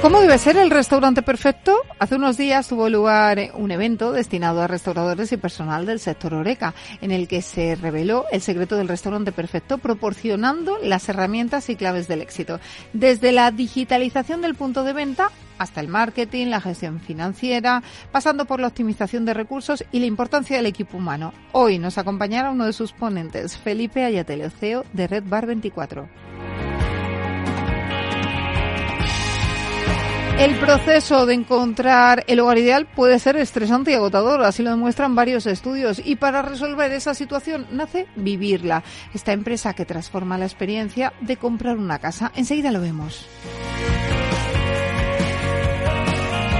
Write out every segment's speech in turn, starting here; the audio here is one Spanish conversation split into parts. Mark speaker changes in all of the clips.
Speaker 1: ¿Cómo debe ser el restaurante perfecto? Hace unos días tuvo lugar un evento destinado a restauradores y personal del sector Oreca, en el que se reveló el secreto del restaurante perfecto, proporcionando las herramientas y claves del éxito, desde la digitalización del punto de venta hasta el marketing, la gestión financiera, pasando por la optimización de recursos y la importancia del equipo humano. Hoy nos acompañará uno de sus ponentes, Felipe Ayatele, CEO de Red Bar 24. El proceso de encontrar el hogar ideal puede ser estresante y agotador, así lo demuestran varios estudios. Y para resolver esa situación nace Vivirla, esta empresa que transforma la experiencia de comprar una casa. Enseguida lo vemos.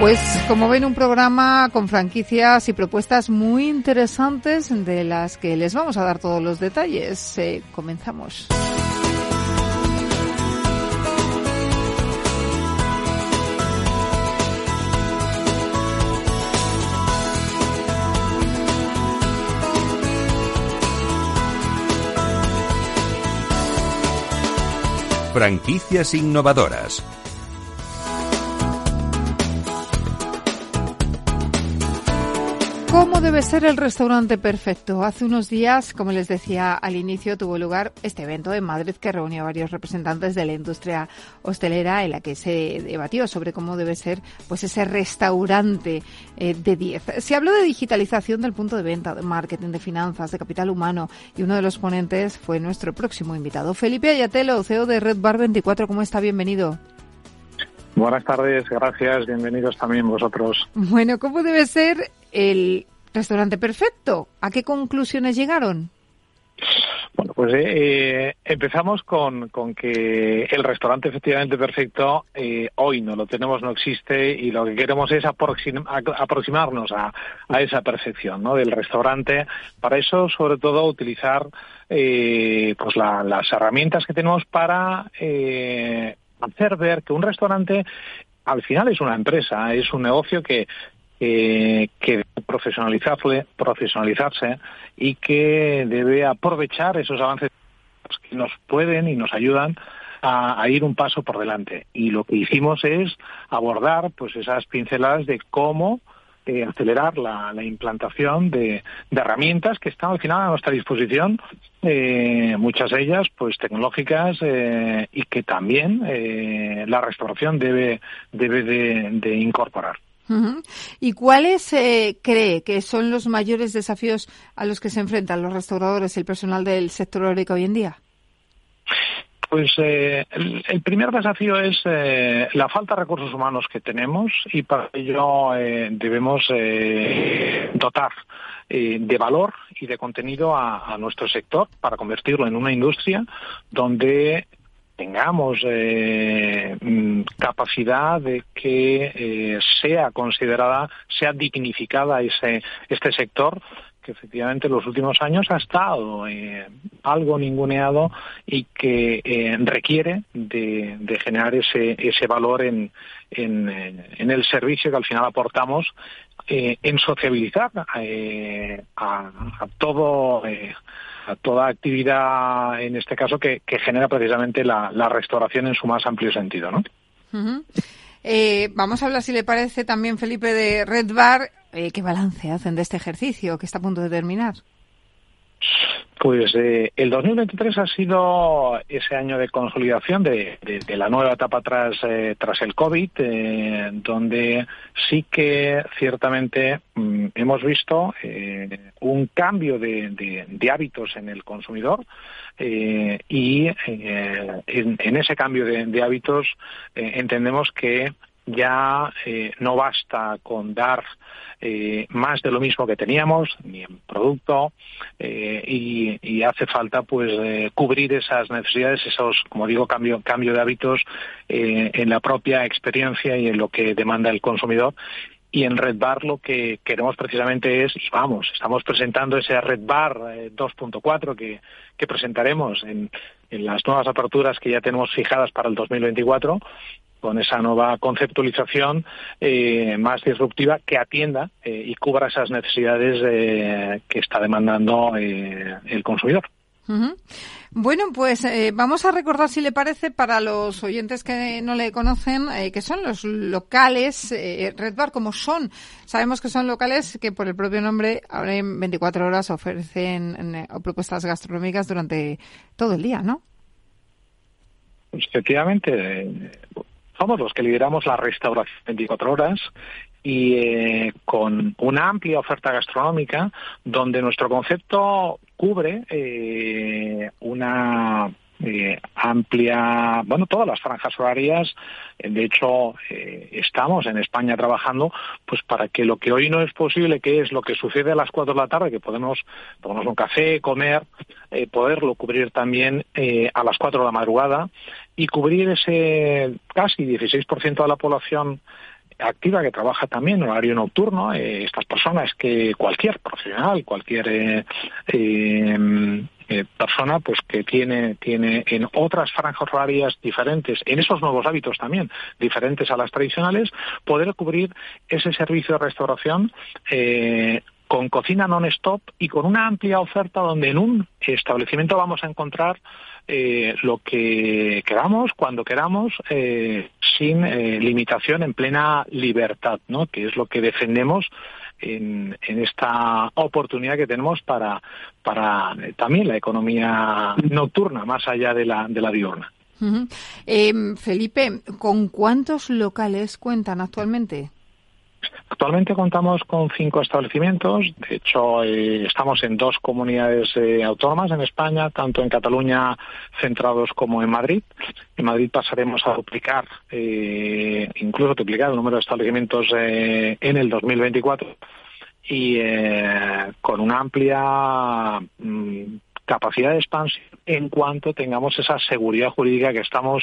Speaker 1: Pues como ven un programa con franquicias y propuestas muy interesantes de las que les vamos a dar todos los detalles. Eh, comenzamos.
Speaker 2: Franquicias innovadoras.
Speaker 1: ¿Cómo debe ser el restaurante perfecto? Hace unos días, como les decía al inicio, tuvo lugar este evento en Madrid que reunió a varios representantes de la industria hostelera en la que se debatió sobre cómo debe ser pues ese restaurante eh, de 10. Se habló de digitalización del punto de venta, de marketing, de finanzas, de capital humano y uno de los ponentes fue nuestro próximo invitado, Felipe Ayatelo, CEO de Red Bar 24. ¿Cómo está? Bienvenido.
Speaker 3: Buenas tardes, gracias, bienvenidos también vosotros.
Speaker 1: Bueno, ¿cómo debe ser el restaurante perfecto? ¿A qué conclusiones llegaron?
Speaker 3: Bueno, pues eh, eh, empezamos con, con, que el restaurante efectivamente perfecto eh, hoy no lo tenemos, no existe y lo que queremos es aproximarnos a, a, esa perfección ¿no? del restaurante. Para eso, sobre todo, utilizar pues las herramientas que tenemos para hacer ver que un restaurante al final es una empresa, es un negocio que, que debe profesionalizarse, profesionalizarse y que debe aprovechar esos avances que nos pueden y nos ayudan a, ir un paso por delante. Y lo que hicimos es abordar pues esas pinceladas de cómo eh, acelerar la, implantación de, herramientas que están al final a nuestra disposición, eh, muchas de ellas pues tecnológicas eh, y que también la restauración debe, debe de, incorporar.
Speaker 1: ¿Y cuáles cree que son los mayores desafíos a los que se enfrentan los restauradores y el personal del sector horeca hoy en día?
Speaker 3: Pues eh, el, primer desafío es eh, la falta de recursos humanos que tenemos y para ello eh, debemos dotar de valor y de contenido a, nuestro sector para convertirlo en una industria donde tengamos mm, capacidad de que sea considerada, sea dignificada ese, este sector que efectivamente en los últimos años ha estado eh, algo ninguneado y que eh, requiere de, generar ese, ese valor en, en, en, el servicio que al final aportamos eh, en sociabilizar a, todo toda actividad en este caso que, genera precisamente la, restauración en su más amplio sentido, ¿no?
Speaker 1: vamos a hablar, si le parece, también, Felipe, de Red Bar. Eh, ¿Qué balance hacen de este ejercicio que está a punto de terminar?
Speaker 3: Pues eh, el 2023 ha sido ese año de consolidación de, la nueva etapa tras, eh, tras el COVID, donde sí que ciertamente mm, hemos visto un cambio de, hábitos en el consumidor y en, ese cambio de, hábitos entendemos que ya eh, no basta con dar eh, más de lo mismo que teníamos, ni en producto, eh, y, hace falta pues cubrir esas necesidades, esos, como digo, cambio, cambio de hábitos en la propia experiencia y en lo que demanda el consumidor. Y en Red Bar lo que queremos precisamente es, y vamos, estamos presentando ese Red Bar 2.4 que, que presentaremos en, en las nuevas aperturas que ya tenemos fijadas para el 2024 con esa nueva conceptualización eh, más disruptiva que atienda eh, y cubra esas necesidades eh, que está demandando el consumidor.
Speaker 1: Bueno, pues vamos a recordar, si le parece, para los oyentes que no le conocen, que son los locales Red Bar, como son. Sabemos que son locales que por el propio nombre, ahora en 24 horas ofrecen propuestas gastronómicas durante todo el día, ¿no?
Speaker 3: Efectivamente, somos los que lideramos la restauración 24 horas y eh, con una amplia oferta gastronómica donde nuestro concepto cubre eh, una eh, amplia, bueno, todas las franjas horarias. De hecho, estamos en España trabajando pues para que lo que hoy no es posible, que es lo que sucede a las 4 de la tarde, que podemos tomarnos un café, comer, poderlo cubrir también a las 4 de la madrugada y cubrir ese casi 16% de la población activa que trabaja también en horario nocturno, eh, estas personas que cualquier profesional, cualquier eh, eh, persona pues que tiene tiene en otras franjas horarias diferentes, en esos nuevos hábitos también diferentes a las tradicionales, poder cubrir ese servicio de restauración con cocina non-stop y con una amplia oferta donde en un establecimiento vamos a encontrar eh, lo que queramos, cuando queramos, eh, sin eh, limitación, en plena libertad, ¿no? que es lo que defendemos en, en, esta oportunidad que tenemos para, para también la economía nocturna, más allá de la, de la diurna.
Speaker 1: Felipe, ¿con cuántos locales cuentan actualmente?
Speaker 3: Actualmente contamos con cinco establecimientos. De hecho, eh, estamos en dos comunidades eh, autónomas en España, tanto en Cataluña centrados como en Madrid. En Madrid pasaremos a duplicar, eh, incluso duplicar el número de establecimientos en el 2024 y con una amplia mm, capacidad de expansión en cuanto tengamos esa seguridad jurídica que estamos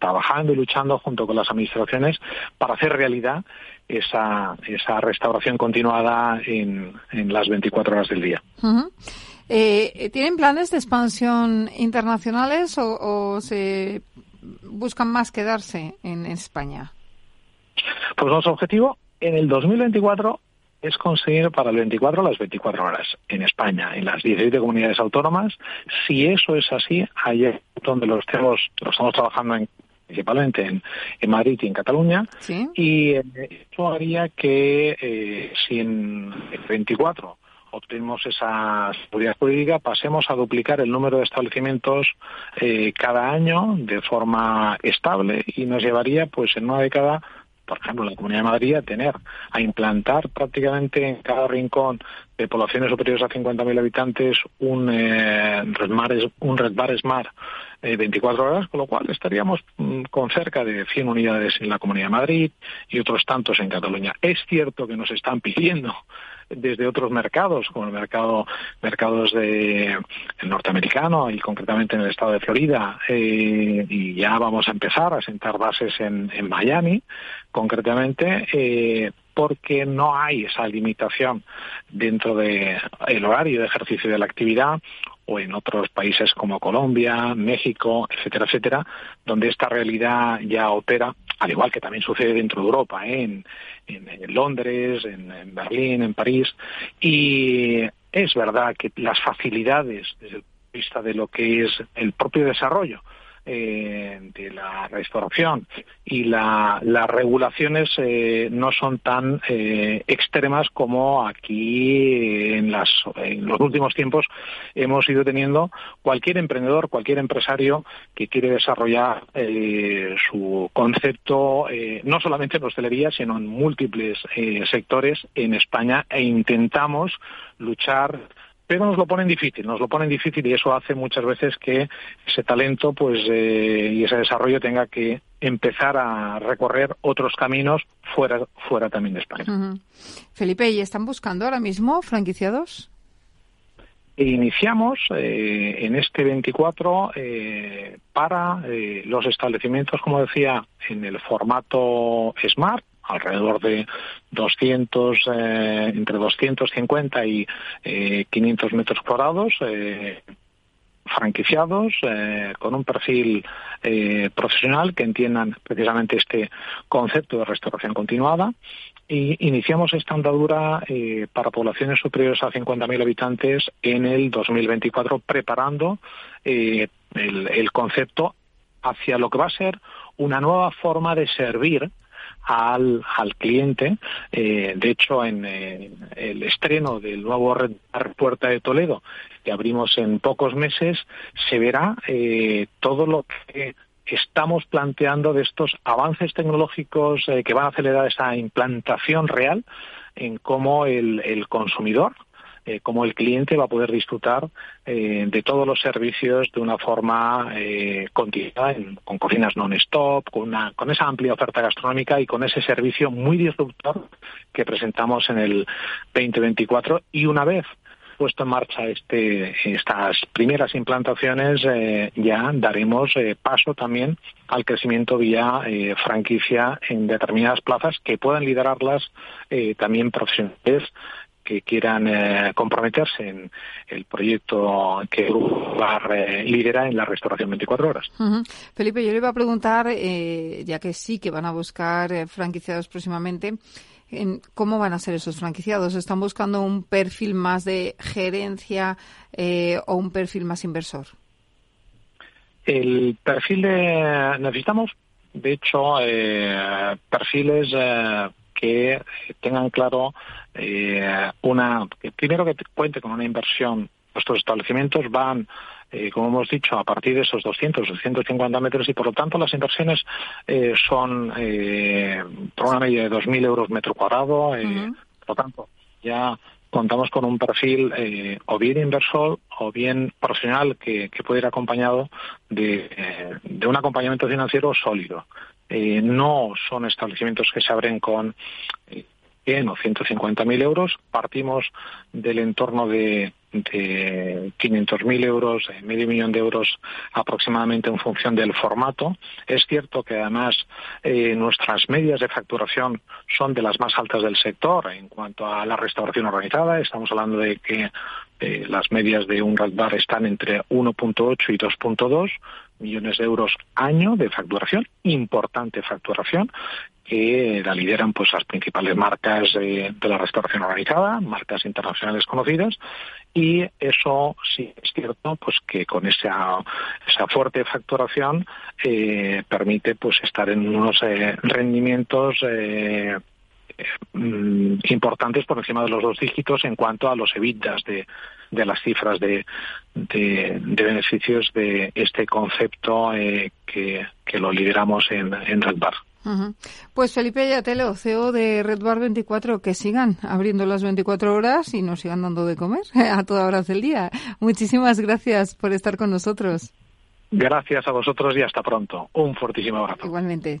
Speaker 3: trabajando y luchando junto con las administraciones para hacer realidad esa, esa restauración continuada en, en las 24 horas del día.
Speaker 1: Eh, ¿Tienen planes de expansión internacionales o, se buscan más quedarse en España?
Speaker 3: Pues nuestro objetivo en el 2024 es conseguir para el 24 las 24 horas en España, en las 17 comunidades autónomas. Si eso es así, ahí es donde lo estemos, lo estamos trabajando en principalmente en, en, Madrid y en Cataluña. Y eh, eso haría que eh, si en el 24 obtenemos esa seguridad jurídica, pasemos a duplicar el número de establecimientos eh, cada año de forma estable y nos llevaría, pues, en una década por ejemplo, la Comunidad de Madrid, a tener, a implantar prácticamente en cada rincón de poblaciones superiores a 50.000 habitantes un, eh, Red un Red Bar Smart 24 eh, horas, con lo cual estaríamos mm, con cerca de 100 unidades en la Comunidad de Madrid y otros tantos en Cataluña. Es cierto que nos están pidiendo desde otros mercados, como el mercado mercados de el norteamericano y concretamente en el estado de Florida, eh, y ya vamos a empezar a sentar bases en, Miami, concretamente. Eh, porque no hay esa limitación dentro del el horario de ejercicio de la actividad o en otros países como Colombia, México, etcétera, etcétera, donde esta realidad ya opera, al igual que también sucede dentro de Europa, ¿eh? en, en, Londres, en, en Berlín, en París, y es verdad que las facilidades desde el punto de vista de lo que es el propio desarrollo eh, de la restauración y la, las regulaciones eh, no son tan eh, extremas como aquí en, las, en los últimos tiempos hemos ido teniendo cualquier emprendedor, cualquier empresario que quiere desarrollar eh, su concepto no solamente en hostelería, sino en múltiples sectores en España e intentamos luchar pero nos lo ponen difícil, nos lo ponen difícil y eso hace muchas veces que ese talento pues eh, y ese desarrollo tenga que empezar a recorrer otros caminos fuera fuera también de España.
Speaker 1: Felipe, ¿y están buscando ahora mismo franquiciados?
Speaker 3: Iniciamos eh, en este 24 eh, para eh, los establecimientos, como decía, en el formato Smart, alrededor de 200, eh, entre 250 y 500 eh, metros cuadrados, eh, franquiciados, con un perfil profesional que entiendan precisamente este concepto de restauración continuada. Y iniciamos esta andadura para poblaciones superiores a 50.000 habitantes en el 2024, preparando el concepto hacia lo que va a ser una nueva forma de servir al, al cliente. Eh, de hecho, en eh, el estreno del nuevo Red Puerta de Toledo, que abrimos en pocos meses, se verá eh, todo lo que estamos planteando de estos avances tecnológicos que van a acelerar esa implantación real en cómo el, el consumidor eh, cómo el cliente va a poder disfrutar eh, de todos los servicios de una forma eh, continua, con cocinas non-stop, con, con esa amplia oferta gastronómica y con ese servicio muy disruptor que presentamos en el 2024. Y una vez puesto en marcha este, estas primeras implantaciones, eh, ya daremos paso también al crecimiento vía franquicia en determinadas plazas que puedan liderarlas también profesionales que quieran eh, comprometerse en el proyecto que va a lidera en la restauración 24 horas.
Speaker 1: Felipe, yo le iba a preguntar, eh, ya que sí que van a buscar eh, franquiciados próximamente, en ¿cómo van a ser esos franquiciados? ¿Están buscando un perfil más de gerencia o un perfil más inversor?
Speaker 3: El perfil de... Necesitamos, de hecho, perfiles que tengan claro eh, una primero que cuente con una inversión. Nuestros establecimientos van eh, como hemos dicho, a partir de esos 200 o 150 metros y por lo tanto las inversiones eh, son eh, por una media de 2.000 euros metro cuadrado. Eh, Por lo tanto, ya contamos con un perfil eh, o bien inversor o bien profesional que, que puede ir acompañado de, eh, de un acompañamiento financiero sólido. Eh, no son establecimientos que se abren con 100 o 150 mil euros. Partimos del entorno de, de 500 mil euros, eh, medio millón de euros aproximadamente en función del formato. Es cierto que además eh, nuestras medias de facturación son de las más altas del sector en cuanto a la restauración organizada. Estamos hablando de que eh, las medias de un bar están entre 1.8 y 2.2 millones de euros año de facturación, importante facturación, que la lideran pues las principales marcas de la restauración organizada, marcas internacionales conocidas, y eso sí es cierto pues que con esa, esa fuerte facturación eh, permite pues estar en unos eh, rendimientos eh, mm, importantes por encima de los dos dígitos en cuanto a los evitas de, de las cifras de, de, beneficios de este concepto que, que, lo lideramos en, en Red Bar.
Speaker 1: Pues Felipe Ayatelo, CEO de Red Bar 24, que sigan abriendo las 24 horas y nos sigan dando de comer a todas horas del día. Muchísimas gracias por estar con nosotros.
Speaker 3: Gracias a vosotros y hasta pronto. Un fortísimo abrazo.
Speaker 1: Igualmente.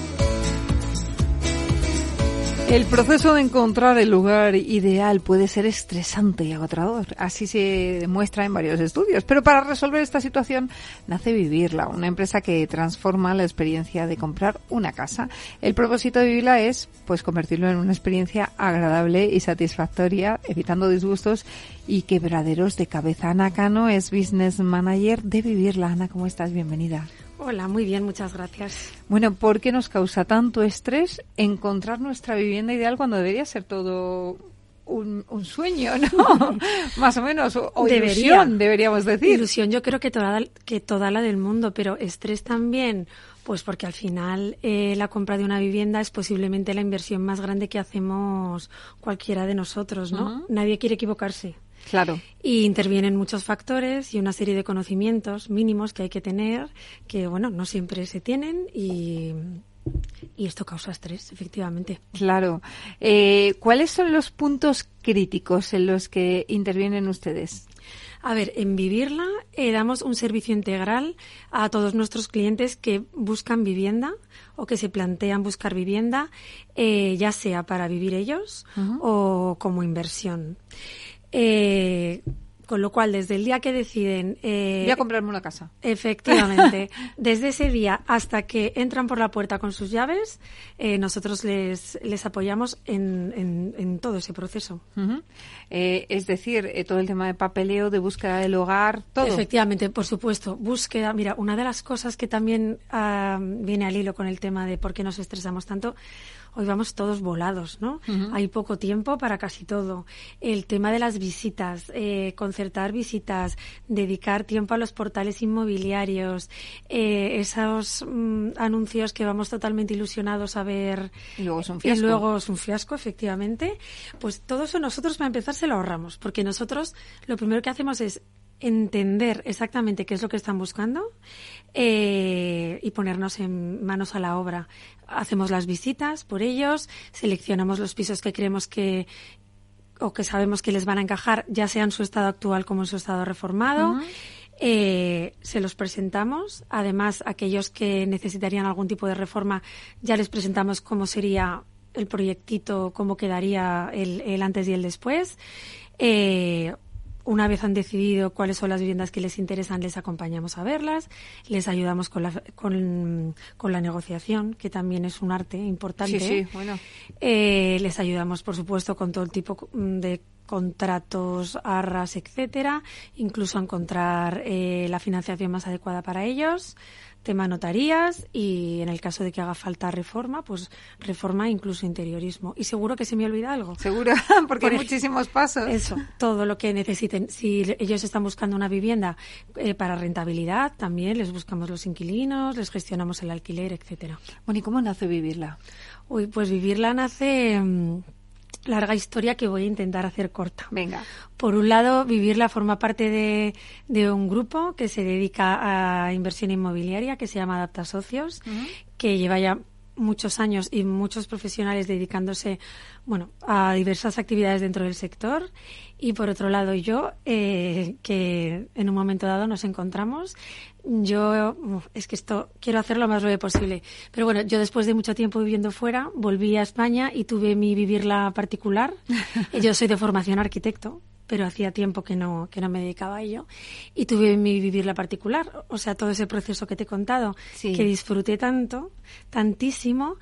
Speaker 1: El proceso de encontrar el lugar ideal puede ser estresante y agotador, así se demuestra en varios estudios. Pero para resolver esta situación nace Vivirla, una empresa que transforma la experiencia de comprar una casa. El propósito de Vivirla es pues convertirlo en una experiencia agradable y satisfactoria, evitando disgustos y quebraderos de cabeza. Ana Cano es business manager de Vivirla. Ana, ¿cómo estás? Bienvenida.
Speaker 4: Hola, muy bien, muchas gracias.
Speaker 1: Bueno, ¿por qué nos causa tanto estrés encontrar nuestra vivienda ideal cuando debería ser todo un, sueño, ¿no? Más o menos, o, ilusión, deberíamos decir.
Speaker 4: Ilusión, yo creo que toda, que toda la del mundo, pero estrés también, pues porque al final eh, la compra de una vivienda es posiblemente la inversión más grande que hacemos cualquiera de nosotros, ¿no? Nadie quiere equivocarse.
Speaker 1: Claro.
Speaker 4: Y intervienen muchos factores y una serie de conocimientos mínimos que hay que tener, que, bueno, no siempre se tienen y, y esto causa estrés, efectivamente.
Speaker 1: Claro. Eh, ¿Cuáles son los puntos críticos en los que intervienen ustedes?
Speaker 4: A ver, en Vivirla eh, damos un servicio integral a todos nuestros clientes que buscan vivienda o que se plantean buscar vivienda, eh, ya sea para vivir ellos o como inversión. Eh, con lo cual, desde el día que deciden...
Speaker 1: Eh, Voy a comprarme una casa.
Speaker 4: Efectivamente. desde ese día hasta que entran por la puerta con sus llaves, eh, nosotros les, les apoyamos en, en, todo ese proceso.
Speaker 1: Eh, es decir, todo el tema de papeleo, de búsqueda del hogar, todo.
Speaker 4: Efectivamente, por supuesto. Búsqueda. Mira, una de las cosas que también ah, viene al hilo con el tema de por qué nos estresamos tanto hoy vamos todos volados, ¿no? Hay poco tiempo para casi todo. El tema de las visitas, eh, concertar visitas, dedicar tiempo a los portales inmobiliarios, eh, esos mm, anuncios que vamos totalmente ilusionados a ver.
Speaker 1: Y luego es un fiasco.
Speaker 4: Y luego es un fiasco, efectivamente. Pues todo eso nosotros para empezar se lo ahorramos, porque nosotros lo primero que hacemos es entender exactamente qué es lo que están buscando eh, y ponernos en manos a la obra. Hacemos las visitas por ellos, seleccionamos los pisos que creemos que o que sabemos que les van a encajar, ya sea en su estado actual como en su estado reformado. Eh, se los presentamos. Además, aquellos que necesitarían algún tipo de reforma, ya les presentamos cómo sería el proyectito, cómo quedaría el, el antes y el después. Eh, una vez han decidido cuáles son las viviendas que les interesan, les acompañamos a verlas, les ayudamos con la, con, la negociación, que también es un arte importante.
Speaker 1: Sí, sí, bueno.
Speaker 4: Eh, les ayudamos, por supuesto, con todo el tipo de contratos, arras, etcétera, incluso encontrar eh, la financiación más adecuada para ellos tema notarías y en el caso de que haga falta reforma, pues reforma incluso interiorismo. Y seguro que se me olvida algo.
Speaker 1: Seguro, porque hay muchísimos pasos.
Speaker 4: Eso, todo lo que necesiten. Si ellos están buscando una vivienda eh, para rentabilidad, también les buscamos los inquilinos, les gestionamos el alquiler, etcétera.
Speaker 1: Bueno, ¿y cómo nace vivirla?
Speaker 4: Uy, pues vivirla nace mm, larga historia que voy a intentar hacer corta.
Speaker 1: Venga.
Speaker 4: Por un lado, Vivirla forma parte de, de un grupo que se dedica a inversión inmobiliaria que se llama Adapta Socios, que lleva ya muchos años y muchos profesionales dedicándose bueno a diversas actividades dentro del sector y por otro lado yo eh, que en un momento dado nos encontramos yo es que esto quiero hacerlo lo más breve posible. Pero bueno yo después de mucho tiempo viviendo fuera volví a España y tuve mi vivirla particular. Yo soy de formación arquitecto pero hacía tiempo que no, que no me dedicaba a ello. Y tuve mi vivir la particular, o sea, todo ese proceso que te he contado, que disfruté tanto, tantísimo,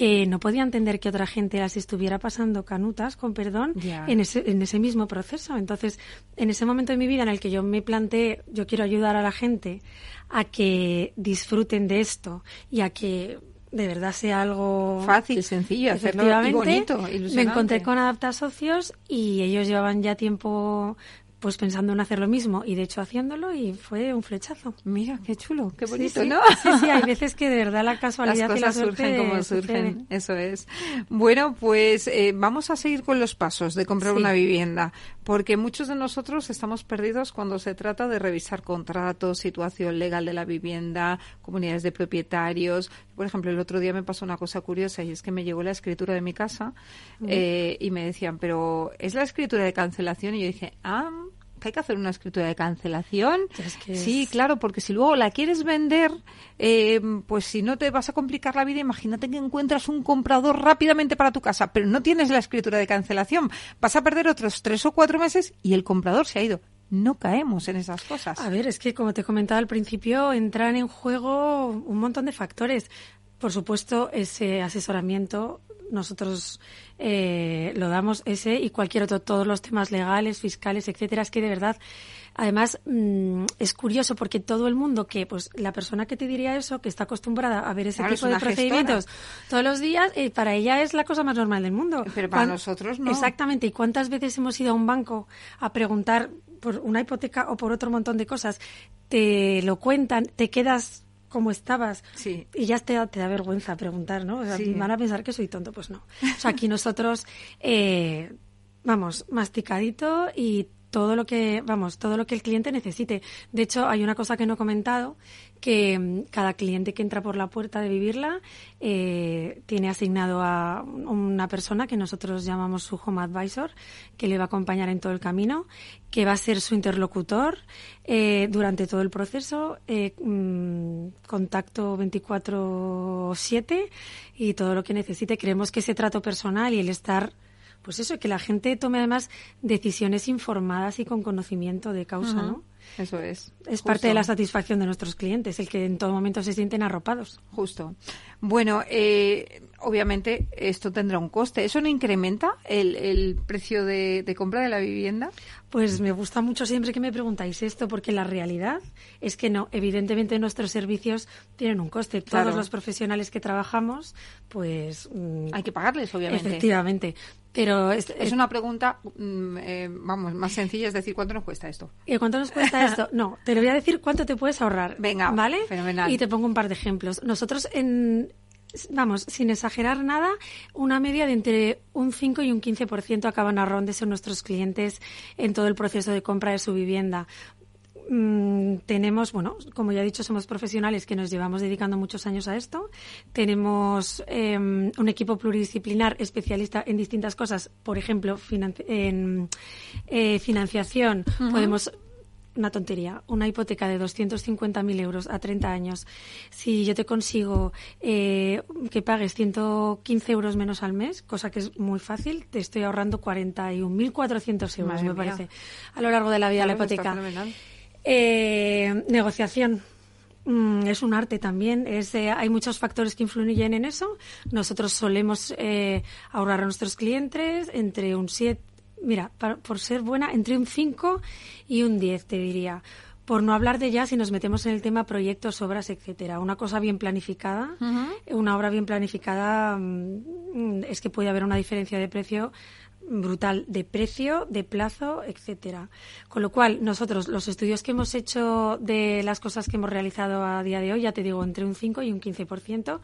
Speaker 4: que no podía entender que otra gente las estuviera pasando canutas, con perdón, en ese, en ese mismo proceso. Entonces, en ese momento de mi vida en el que yo me planteé, yo quiero ayudar a la gente a que disfruten de esto y a que de verdad sea algo
Speaker 1: fácil, sencillo, hacerlo y bonito,
Speaker 4: Me encontré con Adapta Socios y ellos llevaban ya tiempo pues pensando en hacer lo mismo y de hecho haciéndolo y fue un flechazo.
Speaker 1: Mira, qué chulo, qué bonito, ¿no?
Speaker 4: Sí, sí, hay veces que de verdad la casualidad
Speaker 1: Las cosas surgen como surgen, eso es. Bueno, pues eh, vamos a seguir con los pasos de comprar una vivienda, porque muchos de nosotros estamos perdidos cuando se trata de revisar contratos, situación legal de la vivienda, comunidades de propietarios. Por ejemplo, el otro día me pasó una cosa curiosa y es que me llegó la escritura de mi casa eh, y me decían, pero ¿es la escritura de cancelación? Y yo dije, ah, que hay que hacer una escritura de cancelación. sí, claro, porque si luego la quieres vender, eh, pues si no te vas a complicar la vida, imagínate que encuentras un comprador rápidamente para tu casa, pero no tienes la escritura de cancelación. Vas a perder otros tres o cuatro meses y el comprador se ha ido. No caemos en esas cosas.
Speaker 4: A ver, es que como te comentaba al principio, entran en juego un montón de factores. Por supuesto, ese asesoramiento nosotros eh, lo damos ese y cualquier otro, todos los temas legales, fiscales, etcétera. Es que de verdad, además, mm, es curioso porque todo el mundo que, pues, la persona que te diría eso, que está acostumbrada a ver ese tipo de procedimientos todos los días, eh, para ella es la cosa más normal del mundo.
Speaker 1: Pero para nosotros no.
Speaker 4: Exactamente. ¿Y cuántas veces hemos ido a un banco a preguntar por una hipoteca o por otro montón de cosas? Te lo cuentan, te quedas como estabas.
Speaker 1: Sí.
Speaker 4: Y ya te, te da vergüenza preguntar, ¿no? O sea, Van a pensar que soy tonto, pues no. O sea, aquí nosotros, eh, vamos, masticadito y todo lo que, vamos, todo lo que el cliente necesite. De hecho, hay una cosa que no he comentado, que mm, cada cliente que entra por la puerta de vivirla eh, tiene asignado a una persona que nosotros llamamos su home advisor, que le va a acompañar en todo el camino, que va a ser su interlocutor eh, durante todo el proceso, eh, mm, contacto 24/7 y todo lo que necesite. Creemos que ese trato personal y el estar pues eso, que la gente tome además decisiones informadas y con conocimiento de causa, ¿no?
Speaker 1: Eso es.
Speaker 4: Es parte de la satisfacción de nuestros clientes, el que en todo momento se sienten arropados.
Speaker 1: Justo. Bueno, eh, obviamente esto tendrá un coste. ¿Eso no incrementa el, el precio de, de, compra de la vivienda?
Speaker 4: Pues me gusta mucho siempre que me preguntáis esto, porque la realidad es que no. Evidentemente nuestros servicios tienen un coste. Claro. Todos los profesionales que trabajamos, pues...
Speaker 1: Mm, Hay que pagarles, obviamente.
Speaker 4: Efectivamente. Pero
Speaker 1: es, es una pregunta, mm, eh, vamos, más sencilla, es decir, ¿cuánto nos cuesta esto?
Speaker 4: ¿Y cuánto nos cuesta esto? No, te lo voy a decir cuánto te puedes ahorrar.
Speaker 1: Venga,
Speaker 4: ¿vale?
Speaker 1: Fenomenal.
Speaker 4: Y te pongo un par de ejemplos. Nosotros en vamos, sin exagerar nada, una media de entre un 5 y un 15% acaban ahorrándose nuestros clientes en todo el proceso de compra de su vivienda mm, tenemos, bueno, como ya he dicho, somos profesionales que nos llevamos dedicando muchos años a esto. Tenemos eh, un equipo pluridisciplinar especialista en distintas cosas, por ejemplo, finan en eh, financiación. Uh -huh. Podemos una tontería, una hipoteca de 250.000 euros a 30 años, si yo te consigo eh, que pagues 115 euros menos al mes, cosa que es muy fácil, te estoy ahorrando 41.400 euros,
Speaker 1: Madre
Speaker 4: me
Speaker 1: mía.
Speaker 4: parece, a lo largo de la vida
Speaker 1: Claro,
Speaker 4: la hipoteca. Eh, negociación. Mm, Es un arte también. Es, eh, hay muchos factores que influyen en eso. Nosotros solemos eh, ahorrar a nuestros clientes entre un 7, mira, por ser buena, entre un 5 y un 10, te diría. Por no hablar de ya si nos metemos en el tema proyectos, obras, etcétera. Una cosa bien planificada, una obra bien planificada, mm, es que puede haber una diferencia de precio brutal de precio, de plazo, etcétera. Con lo cual, nosotros, los estudios que hemos hecho de las cosas que hemos realizado a día de hoy, ya te digo, entre un 5 y un 15%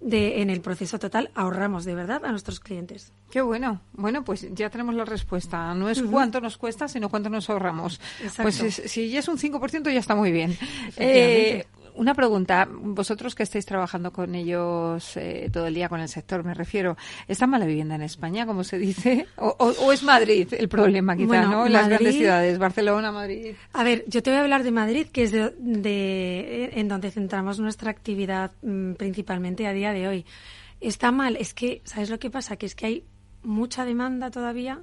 Speaker 4: de, en el proceso total ahorramos de verdad a nuestros clientes.
Speaker 1: Qué bueno. Bueno, pues ya tenemos la respuesta. No es cuánto nos cuesta, sino cuánto nos ahorramos.
Speaker 4: Exacto.
Speaker 1: Pues es- si ya es un 5% ya está muy bien. Eh, una pregunta. Vosotros que estáis trabajando con ellos eh, todo el día, con el sector, me refiero, ¿está mala vivienda en España, como se dice? ¿O, o- o es Madrid el problema, quizá,
Speaker 4: Bueno,
Speaker 1: no? Las
Speaker 4: Madrid-
Speaker 1: grandes ciudades, Barcelona, Madrid.
Speaker 4: A ver, yo te voy a hablar de Madrid, que es de, de- en donde centramos nuestra actividad mm, principalmente a día de hoy. Está mal, es que, ¿sabes lo que pasa? Que es que hay mucha demanda todavía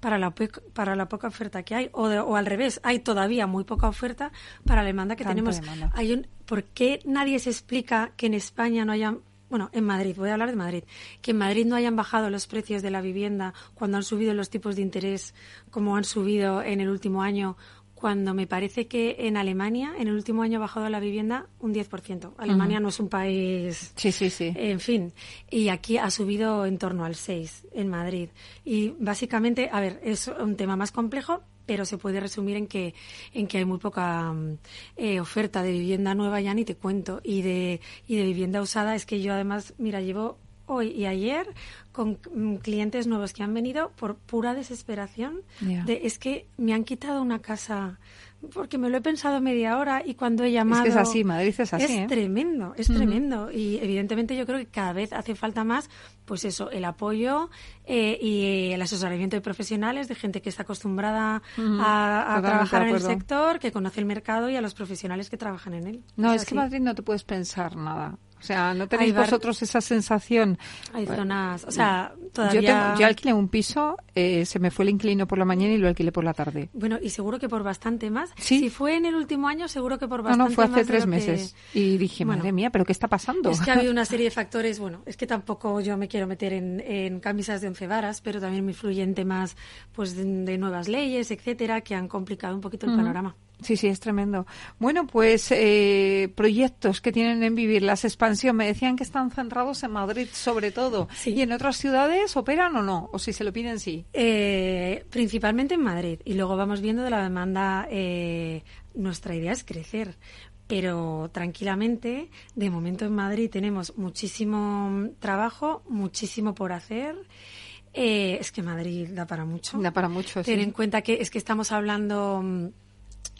Speaker 4: para la, poca- para la poca oferta que hay, o, de- o al revés, hay todavía muy poca oferta para la demanda que tenemos.
Speaker 1: demanda.
Speaker 4: Hay un, ¿Por qué nadie se explica que en España no hayan bueno, en Madrid, voy a hablar de Madrid, que en Madrid no hayan bajado los precios de la vivienda cuando han subido los tipos de interés como han subido en el último año, cuando me parece que en Alemania en el último año ha bajado la vivienda un 10%. Alemania no es un país
Speaker 1: Sí, sí, sí.
Speaker 4: en fin, y aquí ha subido en torno al 6 en Madrid. Y básicamente, a ver, es un tema más complejo, pero se puede resumir en que, en que hay muy poca mm, eh, oferta de vivienda nueva, ya ni te cuento, y de, y de vivienda usada. Es que yo además, mira, llevo hoy y ayer con mm, clientes nuevos que han venido por pura desesperación de es que me han quitado una casa porque me lo he pensado media hora y cuando he llamado
Speaker 1: es así, Madrid es así, ¿eh?
Speaker 4: tremendo, es tremendo. Y evidentemente yo creo que cada vez hace falta más, pues eso, el apoyo eh, y el asesoramiento de profesionales, de gente que está acostumbrada a, trabajar en el sector, que conoce el mercado y a los profesionales que trabajan en él.
Speaker 1: No, es que
Speaker 4: así.
Speaker 1: Madrid no te puedes pensar nada. O sea, no tenéis
Speaker 4: bar-
Speaker 1: vosotros esa sensación.
Speaker 4: Hay zonas, o sea,
Speaker 1: Yo,
Speaker 4: todavía...
Speaker 1: tengo, yo alquilé un piso, eh, se me fue el inquilino por la mañana y lo alquilé por la tarde.
Speaker 4: Bueno, y seguro que por bastante más.
Speaker 1: Sí.
Speaker 4: Si fue en el último año, seguro que por
Speaker 1: No,
Speaker 4: bastante
Speaker 1: no, fue hace
Speaker 4: más
Speaker 1: tres
Speaker 4: que-
Speaker 1: meses. Y dije,
Speaker 4: Bueno.
Speaker 1: madre mía, ¿pero qué está pasando?
Speaker 4: Es que ha habido una serie de factores, bueno, es que tampoco yo me quiero meter en, en camisas de once varas, pero también me influyen temas pues de, de nuevas leyes, etcétera, que han complicado un poquito el panorama.
Speaker 1: Sí, sí, es tremendo. Bueno, pues eh, proyectos que tienen en vivir, las expansión, me decían que están centrados en Madrid sobre todo.
Speaker 4: Sí.
Speaker 1: ¿Y en otras ciudades operan o no? O si se lo piden, sí.
Speaker 4: Eh, principalmente en Madrid y luego vamos viendo de la demanda. eh, nuestra idea es crecer, pero tranquilamente, de momento en Madrid tenemos muchísimo trabajo, muchísimo por hacer. Eh, es que Madrid da para mucho.
Speaker 1: Da para mucho,
Speaker 4: Ten en cuenta que es que estamos hablando mm,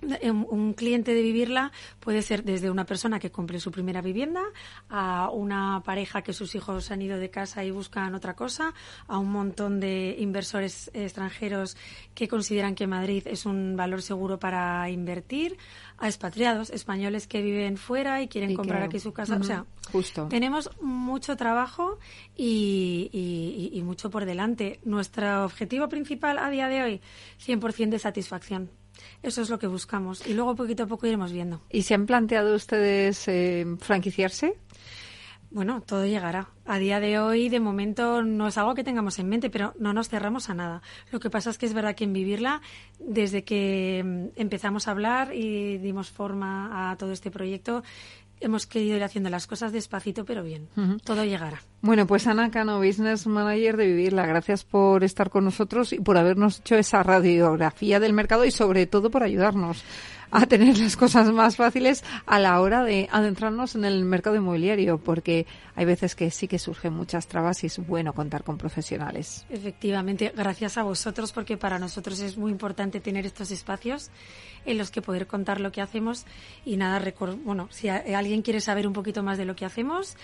Speaker 4: un cliente de vivirla puede ser desde una persona que compre su primera vivienda a una pareja que sus hijos han ido de casa y buscan otra cosa, a un montón de inversores extranjeros que consideran que Madrid es un valor seguro para invertir, a expatriados españoles que viven fuera y quieren comprar aquí su casa. O sea,
Speaker 1: Justo.
Speaker 4: tenemos mucho trabajo y, y mucho por delante. Nuestro objetivo principal a día de hoy, 100% de satisfacción eso es lo que buscamos. Y luego poquito a poco iremos viendo.
Speaker 1: ¿Y se han planteado ustedes eh, franquiciarse?
Speaker 4: Bueno, todo llegará. A día de hoy, de momento, no es algo que tengamos en mente, pero no nos cerramos a nada. Lo que pasa es que es verdad que en vivirla, desde que mm, empezamos a hablar y dimos forma a todo este proyecto, hemos querido ir haciendo las cosas despacito, pero bien. Todo llegará.
Speaker 1: Bueno, pues Ana Cano, Business Manager de Vivirla, gracias por estar con nosotros y por habernos hecho esa radiografía del mercado y sobre todo por ayudarnos a tener las cosas más fáciles a la hora de adentrarnos en el mercado inmobiliario, porque hay veces que sí que surgen muchas trabas y es bueno contar con profesionales.
Speaker 4: Efectivamente, gracias a vosotros, porque para nosotros es muy importante tener estos espacios en los que poder contar lo que hacemos y nada, bueno, si alguien quiere saber un poquito más de lo que hacemos,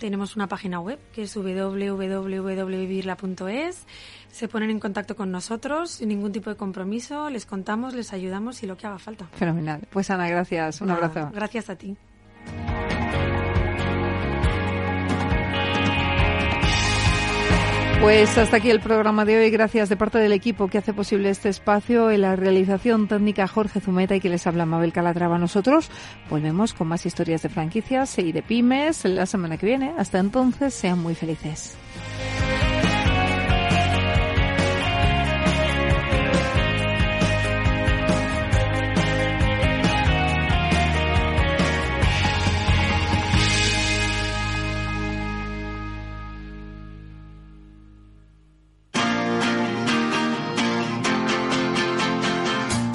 Speaker 4: tenemos una página web que es www.vivirla.es. Se ponen en contacto con nosotros sin ningún tipo de compromiso, les contamos, les ayudamos y lo que haga falta.
Speaker 1: Fenomenal. Pues Ana, gracias. Un abrazo.
Speaker 4: Gracias a ti.
Speaker 1: Pues hasta aquí el programa de hoy. Gracias de parte del equipo que hace posible este espacio, en la realización técnica Jorge Zumeta y que les habla Mabel Calatrava. Nosotros volvemos con más historias de franquicias y de pymes la semana que viene. Hasta entonces, sean muy felices.